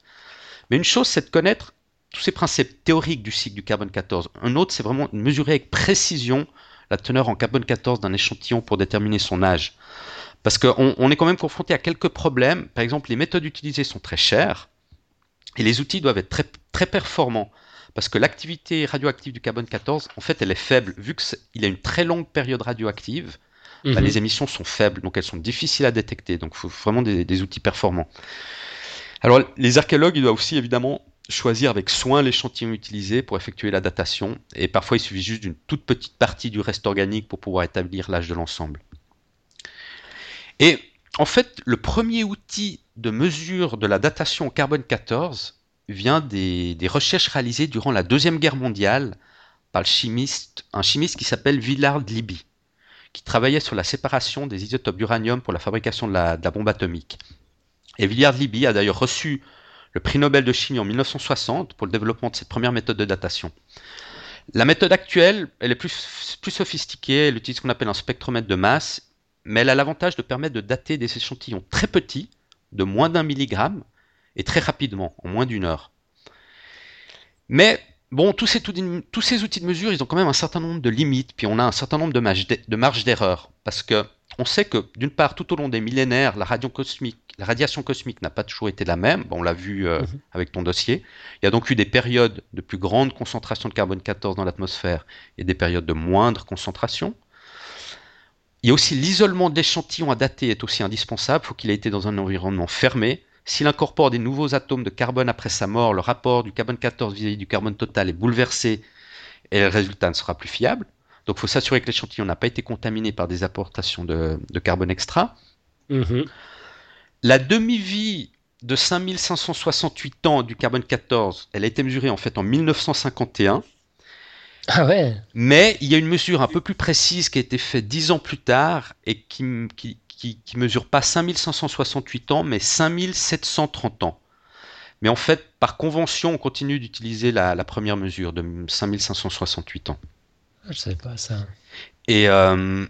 Mais une chose, c'est de connaître tous ces principes théoriques du cycle du carbone 14. Un autre, c'est vraiment de mesurer avec précision la teneur en carbone 14 d'un échantillon pour déterminer son âge. Parce qu'on on est quand même confronté à quelques problèmes. Par exemple, les méthodes utilisées sont très chères et les outils doivent être très, très performants parce que l'activité radioactive du carbone 14, en fait, elle est faible. Vu qu'il a une très longue période radioactive, bah, mhm. les émissions sont faibles, donc elles sont difficiles à détecter. Donc il faut vraiment des, outils performants. Alors les archéologues, ils doivent aussi évidemment choisir avec soin l'échantillon utilisé pour effectuer la datation. Et parfois, il suffit juste d'une toute petite partie du reste organique pour pouvoir établir l'âge de l'ensemble. Et en fait, le premier outil de mesure de la datation au carbone 14, vient des, recherches réalisées durant la Deuxième Guerre mondiale par un chimiste qui s'appelle Villard Libby, qui travaillait sur la séparation des isotopes d'uranium pour la fabrication de la, bombe atomique. Et Villard Libby a d'ailleurs reçu le prix Nobel de chimie en 1960 pour le développement de cette première méthode de datation. La méthode actuelle, elle est plus, sophistiquée, elle utilise ce qu'on appelle un spectromètre de masse, mais elle a l'avantage de permettre de dater des échantillons très petits, de moins d'un milligramme, et très rapidement, en moins d'une heure. Mais bon, tous ces, tous ces, outils de mesure, ils ont quand même un certain nombre de limites, puis on a un certain nombre de marges d'erreur, parce que on sait que d'une part, tout au long des millénaires, la, cosmique, la radiation cosmique n'a pas toujours été la même. on l'a vu euh, mhm. avec ton dossier. Il y a donc eu des périodes de plus grande concentration de carbone 14 dans l'atmosphère et des périodes de moindre concentration. il y a aussi l'isolement de l'échantillon à dater est aussi indispensable. Il faut qu'il ait été dans un environnement fermé. S'il incorpore des nouveaux atomes de carbone après sa mort, le rapport du carbone 14 vis-à-vis du carbone total est bouleversé et le résultat ne sera plus fiable. Donc il faut s'assurer que l'échantillon n'a pas été contaminé par des apportations de, carbone extra. Mhm. La demi-vie de 5568 ans du carbone 14, elle a été mesurée en fait en 1951. Ah ouais. Mais il y a une mesure un peu plus précise qui a été faite dix ans plus tard et qui, qui, qui, mesure pas 5568 ans, mais 5730 ans. Mais en fait, par convention, on continue d'utiliser la, première mesure de 5568 ans. Ah, je savais pas ça. Et euh,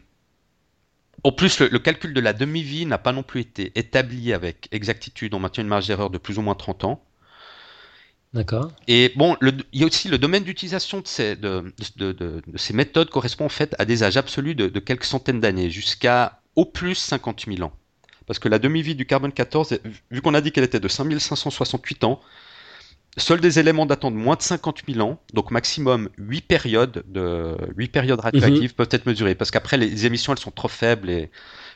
en plus, le, calcul de la demi-vie n'a pas non plus été établi avec exactitude. On maintient une marge d'erreur de plus ou moins 30 ans. D'accord. Et bon, il y a aussi le domaine d'utilisation de ces, de, ces, méthodes correspond en fait à des âges absolus de, quelques centaines d'années, jusqu'à au plus 50 000 ans. Parce que la demi-vie du carbone 14, vu qu'on a dit qu'elle était de 5568 ans, seuls des éléments datant de moins de 50 000 ans, donc maximum 8 périodes, de, 8 périodes radioactives mhm. peuvent être mesurées. Parce qu'après, les émissions, elles sont trop faibles et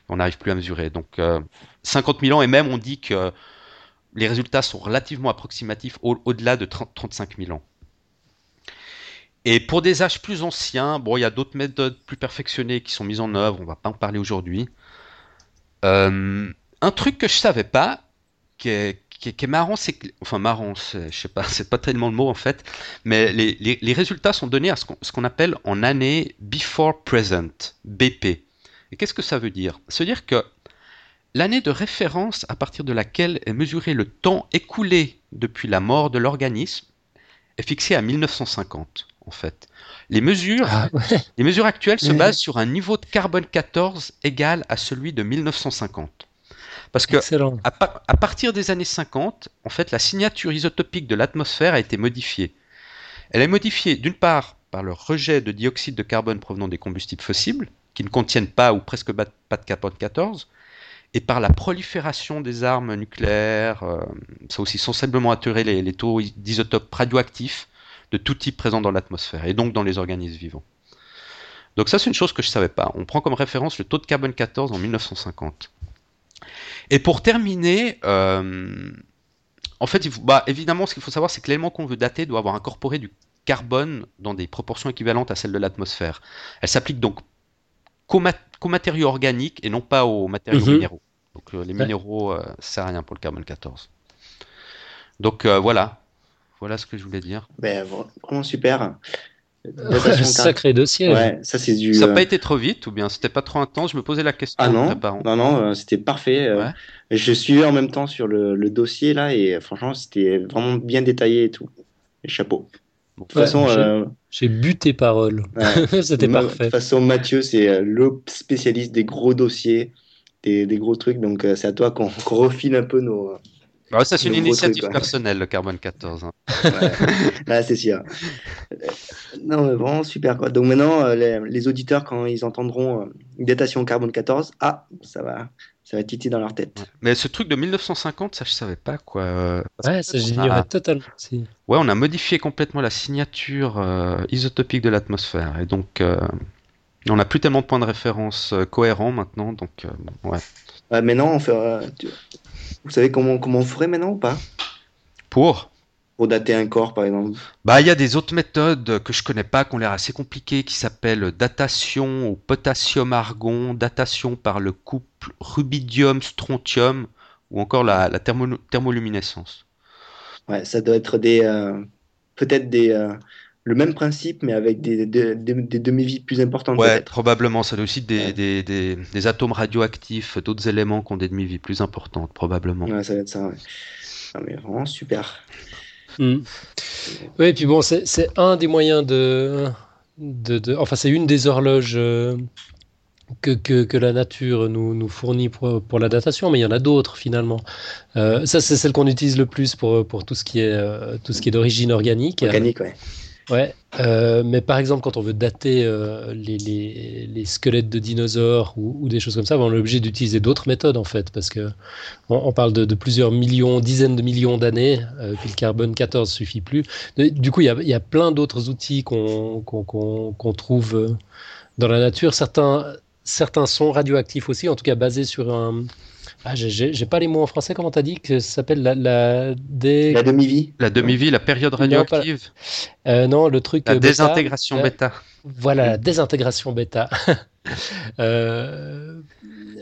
on n'arrive plus à mesurer. Donc 50 euh, 000 ans, et même on dit que les résultats sont relativement approximatifs au-delà de 35 000 ans. Et pour des âges plus anciens, bon, il y a d'autres méthodes plus perfectionnées qui sont mises en œuvre, on va pas en parler aujourd'hui. Euh, un truc que je savais pas, qui est, qui marrant, c'est que, enfin marrant, je sais pas, c'est pas tellement le mot en fait, mais les, résultats sont donnés à ce qu'on appelle en année before present, BP. Et qu'est-ce que ça veut dire? Ça veut dire que l'année de référence à partir de laquelle est mesuré le temps écoulé depuis la mort de l'organisme est fixée à 1950 en fait. Les mesures, ah, les mesures actuelles se basent sur un niveau de carbone 14 égal à celui de 1950. Parce que à, partir des années 50, en fait, la signature isotopique de l'atmosphère a été modifiée. Elle est modifiée d'une part par le rejet de dioxyde de carbone provenant des combustibles fossiles, qui ne contiennent pas ou presque pas de carbone 14, et par la prolifération des armes nucléaires. Euh, ça a aussi sensiblement attiré les taux d'isotopes radioactifs de tout type présent dans l'atmosphère et donc dans les organismes vivants. Donc ça c'est une chose que je ne savais pas. On prend comme référence le taux de carbone 14 en 1950. Et pour terminer, euh, en fait, bah, évidemment, ce qu'il faut savoir, c'est que l'élément qu'on veut dater doit avoir incorporé du carbone dans des proportions équivalentes à celles de l'atmosphère. Elle s'applique donc qu'aux matériaux organiques et non pas aux matériaux mhm. minéraux. Donc euh, les minéraux, euh, ça sert à rien pour le carbone 14. Donc voilà, voilà ce que je voulais dire. Ben, vraiment super. Sacré dossier. Ouais, ça c'est du. Ça n'a pas euh, été trop vite ou bien c'était pas trop intense? Je me posais la question. Ah non, non, non, euh, c'était parfait. Euh, je suivais en même temps sur le, dossier là et franchement c'était vraiment bien détaillé et tout. Et chapeau. de toute façon, j'ai buté parole. c'était parfait. De toute façon, Mathieu c'est le spécialiste des gros dossiers, des, gros trucs. Donc c'est à toi qu'on refine un peu nos bah, ça, c'est une initiative personnelle, le carbone 14. Hein. Là, c'est sûr. Non, mais vraiment super. Quoi. Donc maintenant, euh, les, auditeurs, quand ils entendront euh, une datation carbone 14, ah, ça va, ça va titiller dans leur tête. Mais ce truc de 1950, ça, je savais pas, quoi. ouais, ça, j'ignorais totalement. Ouais, on a modifié complètement la signature euh, isotopique de l'atmosphère. Et donc, on n'a plus tellement de points de référence cohérents maintenant. Donc, ouais. ouais. Maintenant, on fait. Vous savez comment, comment on ferait maintenant ou pas? Pour? Pour dater un corps, par exemple Bah, il y a des autres méthodes que je connais pas, qui ont l'air assez compliquées, qui s'appellent datation au potassium-argon, datation par le couple rubidium-strontium, ou encore la, la thermoluminescence. Ouais, ça doit être des. Euh, peut-être des. Le même principe, mais avec des, des, demi-vies plus importantes. Ouais, probablement. Ça doit aussi des, des, atomes radioactifs, d'autres éléments qui ont des demi-vies plus importantes, probablement. Ouais, ça va être ça. Ouais. Ah, mais vraiment super. Hmm. Oui, et puis bon, c'est un des moyens de. de, enfin, c'est une des horloges. Euh, que, que, que, la nature nous, nous fournit pour, pour, la datation, mais il y en a d'autres finalement. Euh, ça, c'est celle qu'on utilise le plus pour, pour tout ce qui est, euh, tout ce qui est d'origine organique. Organique, ouais. Ouais, euh, mais par exemple, quand on veut dater euh, les, les, squelettes de dinosaures ou, des choses comme ça, on est obligé d'utiliser d'autres méthodes en fait, parce que on, parle de, plusieurs millions, dizaines de millions d'années, euh, puis le carbone 14 suffit plus. Du coup, il y a, y a, plein d'autres outils qu'on qu'on qu'on trouve dans la nature. Certains, certains sons radioactifs aussi, en tout cas basés sur un. Ah, j'ai pas les mots en français, comment t'as dit que ça s'appelle la, la, la demi-vie La demi-vie, la période radioactive Non, le truc. La désintégration bêta. Voilà, la désintégration bêta. euh,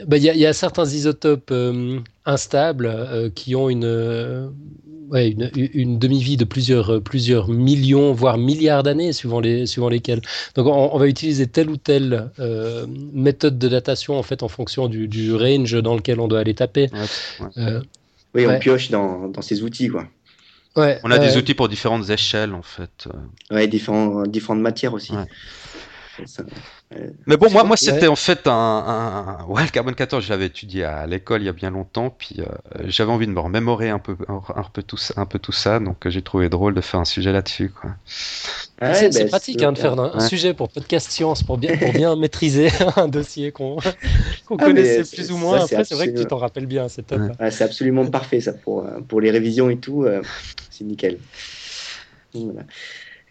bah, il y, a certains isotopes euh, instables euh, qui ont une, euh, une, demi-vie de plusieurs, plusieurs millions, voire milliards d'années, suivant, les, suivant lesquels. Donc on, va utiliser telle ou telle méthode de datation en, fait, en fonction du, range dans lequel on doit aller taper. oui, on pioche dans, dans, ces outils. Quoi. Ouais, on a des outils pour différentes échelles en fait. Ouais, différents, différentes matières aussi. Mais bon, moi, moi c'était en fait un, Ouais, le carbone 14, je l'avais étudié à l'école il y a bien longtemps, puis euh, j'avais envie de me remémorer un peu, un, peu tout, un peu tout ça, donc j'ai trouvé drôle de faire un sujet là-dessus. Quoi. c'est ben, pratique hein, de faire un, sujet pour podcast science, pour bien, pour bien maîtriser un dossier qu'on ah, connaissait plus ou moins. Après, c'est vrai que tu t'en rappelles bien, c'est top. c'est absolument parfait ça pour, euh, pour les révisions et tout, euh, c'est nickel.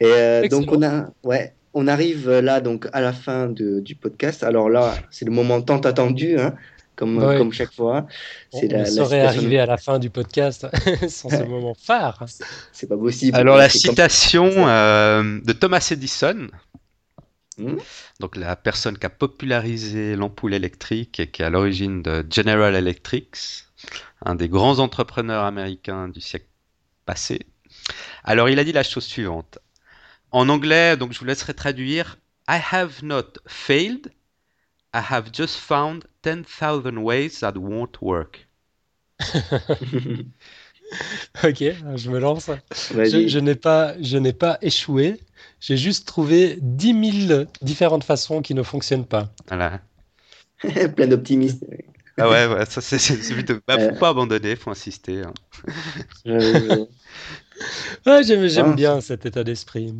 Et donc on a, ouais, on arrive euh, là donc à la fin du podcast. Alors là, c'est le moment tant attendu, hein, comme, comme chaque fois. C'est on, serait arrivé à la fin du podcast sans ce moment phare. C'est pas possible. Alors la citation euh, de Thomas Edison. Hmm? Donc la personne qui a popularisé l'ampoule électrique et qui est à l'origine de General Electric, un des grands entrepreneurs américains du siècle passé. Alors il a dit la chose suivante en anglais, donc je vous laisserai traduire. I have not failed. I have just found 10,000 ways that won't work. ok, je me lance. Je, n'ai pas, je n'ai pas échoué. J'ai juste trouvé 10 000 différentes façons qui ne fonctionnent pas. Voilà. Plein d'optimistes. Ah ouais, ouais, ça c'est plutôt. Bah, faut pas abandonner, faut insister. Hein. j'aime ah. bien cet état d'esprit.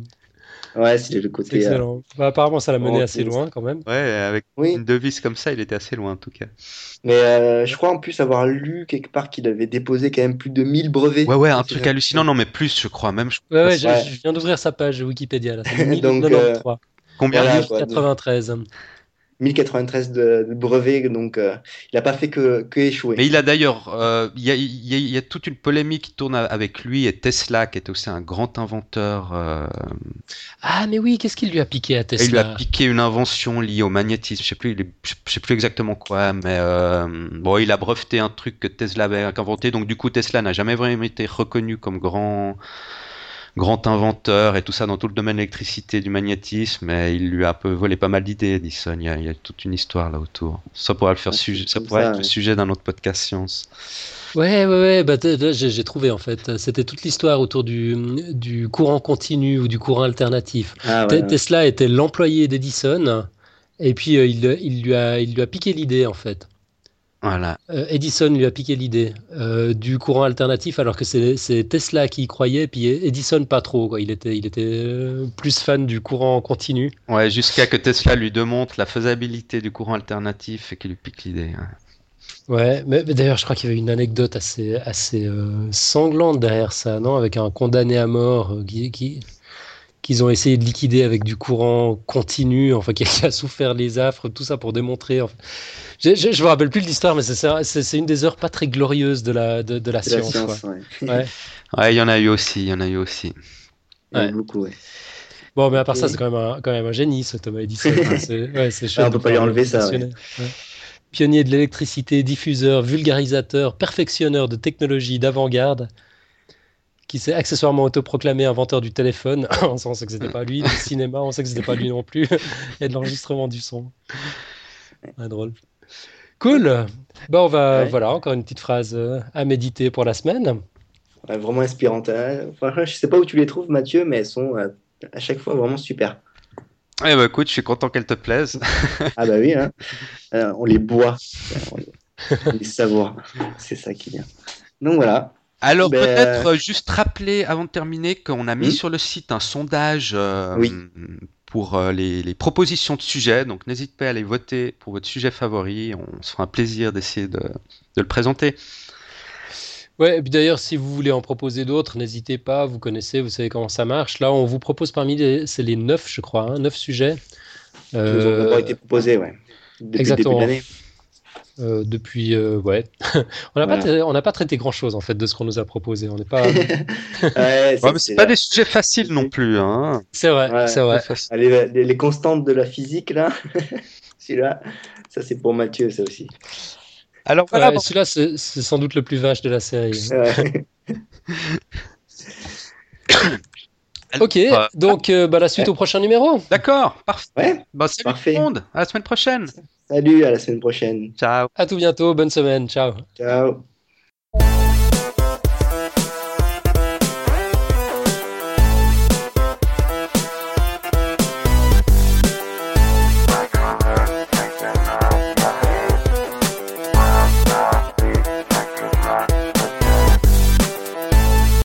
Ouais, c'est le côté. Euh, excellent. Bah, apparemment, ça l'a mené assez loin quand même. Ouais, avec une devise comme ça, il était assez loin en tout cas. Mais euh, je crois en plus avoir lu quelque part qu'il avait déposé quand même plus de 1000 brevets. Ouais, ouais, un truc hallucinant. Non, mais plus, je crois même. Ouais, ouais, je, viens d'ouvrir sa page Wikipédia là. Donc, euh, Combien voilà, 93. 1093 de, brevets, donc euh, il n'a pas fait que, que, échouer. Mais il a d'ailleurs, euh, il y, y, a toute une polémique qui tourne avec lui et Tesla, qui est aussi un grand inventeur. Euh, ah, mais oui, qu'est-ce qu'il lui a piqué à Tesla Il lui a piqué une invention liée au magnétisme, je sais plus, je sais plus exactement quoi, mais bon, il a breveté un truc que Tesla avait inventé, donc du coup Tesla n'a jamais vraiment été reconnu comme grand grand inventeur et tout ça dans tout le domaine de l'électricité, du magnétisme, et il lui a un peu volé pas mal d'idées, Edison. Il y, a, il y a toute une histoire là autour. Ça pourrait, le faire sujet, ça pourrait être le sujet d'un autre podcast science. Ouais, ouais, ouais, bah, j'ai trouvé en fait. C'était toute l'histoire autour du, du, courant continu ou du courant alternatif. Ah, Tesla était l'employé d'Edison et puis euh, il, il, lui a, il lui a piqué l'idée en fait. Voilà. Euh, Edison lui a piqué l'idée euh, du courant alternatif, alors que c'est Tesla qui y croyait, puis Edison pas trop. Quoi. Il était, il était euh, plus fan du courant continu. Ouais, jusqu'à que Tesla lui démontre la faisabilité du courant alternatif et qu'il lui pique l'idée. Ouais, mais, d'ailleurs, je crois qu'il y avait une anecdote assez, assez sanglante derrière ça, non? Avec un condamné à mort qui, qui, qu'ils ont essayé de liquider avec du courant continu, enfin qui a souffert les affres, tout ça pour démontrer. Je, je, me rappelle plus de l'histoire, mais c'est une des heures pas très glorieuses de la, de, la science. ouais. ouais. il y en a eu aussi, il y en a eu aussi. Ouais. Beaucoup, ouais. Bon, mais à part ça, c'est quand, même un, quand même un génie, ce Thomas Edison. c'est ouais, ah, on peut pas lui enlever ça. Pionnier de l'électricité, diffuseur, vulgarisateur, perfectionneur de technologies d'avant-garde qui s'est accessoirement autoproclamé inventeur du téléphone. on sait que c'était pas lui, du cinéma, on sait que c'était pas lui non plus, et de l'enregistrement du son. drôle. Cool. Bon, on va, voilà, encore une petite phrase euh, à méditer pour la semaine. vraiment inspirante. Franchement, je sais pas où tu les trouves, Mathieu, mais elles sont euh, à chaque fois vraiment super. Eh bah écoute, je suis content qu'elles te plaisent. ah bah oui, hein. Euh, on les boit, on les, savoure. C'est ça qui est bien. Donc voilà, alors ben, peut-être euh, juste rappeler avant de terminer qu'on a mis hmm? sur le site un sondage euh, pour euh, les, propositions de sujets. Donc n'hésitez pas à aller voter pour votre sujet favori. On se fera un plaisir d'essayer de, le présenter. Ouais, et puis d'ailleurs, si vous voulez en proposer d'autres, n'hésitez pas. Vous connaissez, vous savez comment ça marche. Là, on vous propose parmi les, c'est les neuf, je crois, hein, neuf sujets. Qui ont été proposés, ouais. depuis Exactement. le euh, depuis, euh, ouais, on n'a pas, pas, traité grand chose en fait de ce qu'on nous a proposé. On n'est pas. ouais, c'est pas des sujets faciles non plus. Hein. C'est vrai, c'est vrai. les, constantes de la physique là, celui-là, ça c'est pour Mathieu, ça aussi. Alors voilà, celui-là c'est sans doute le plus vache de la série. ok, donc euh, bah, la suite au prochain numéro. D'accord, parfait. Bah, salut parfait. tout le monde, à la semaine prochaine. Salut, à la semaine prochaine. Ciao. À tout bientôt, bonne semaine, ciao. Ciao.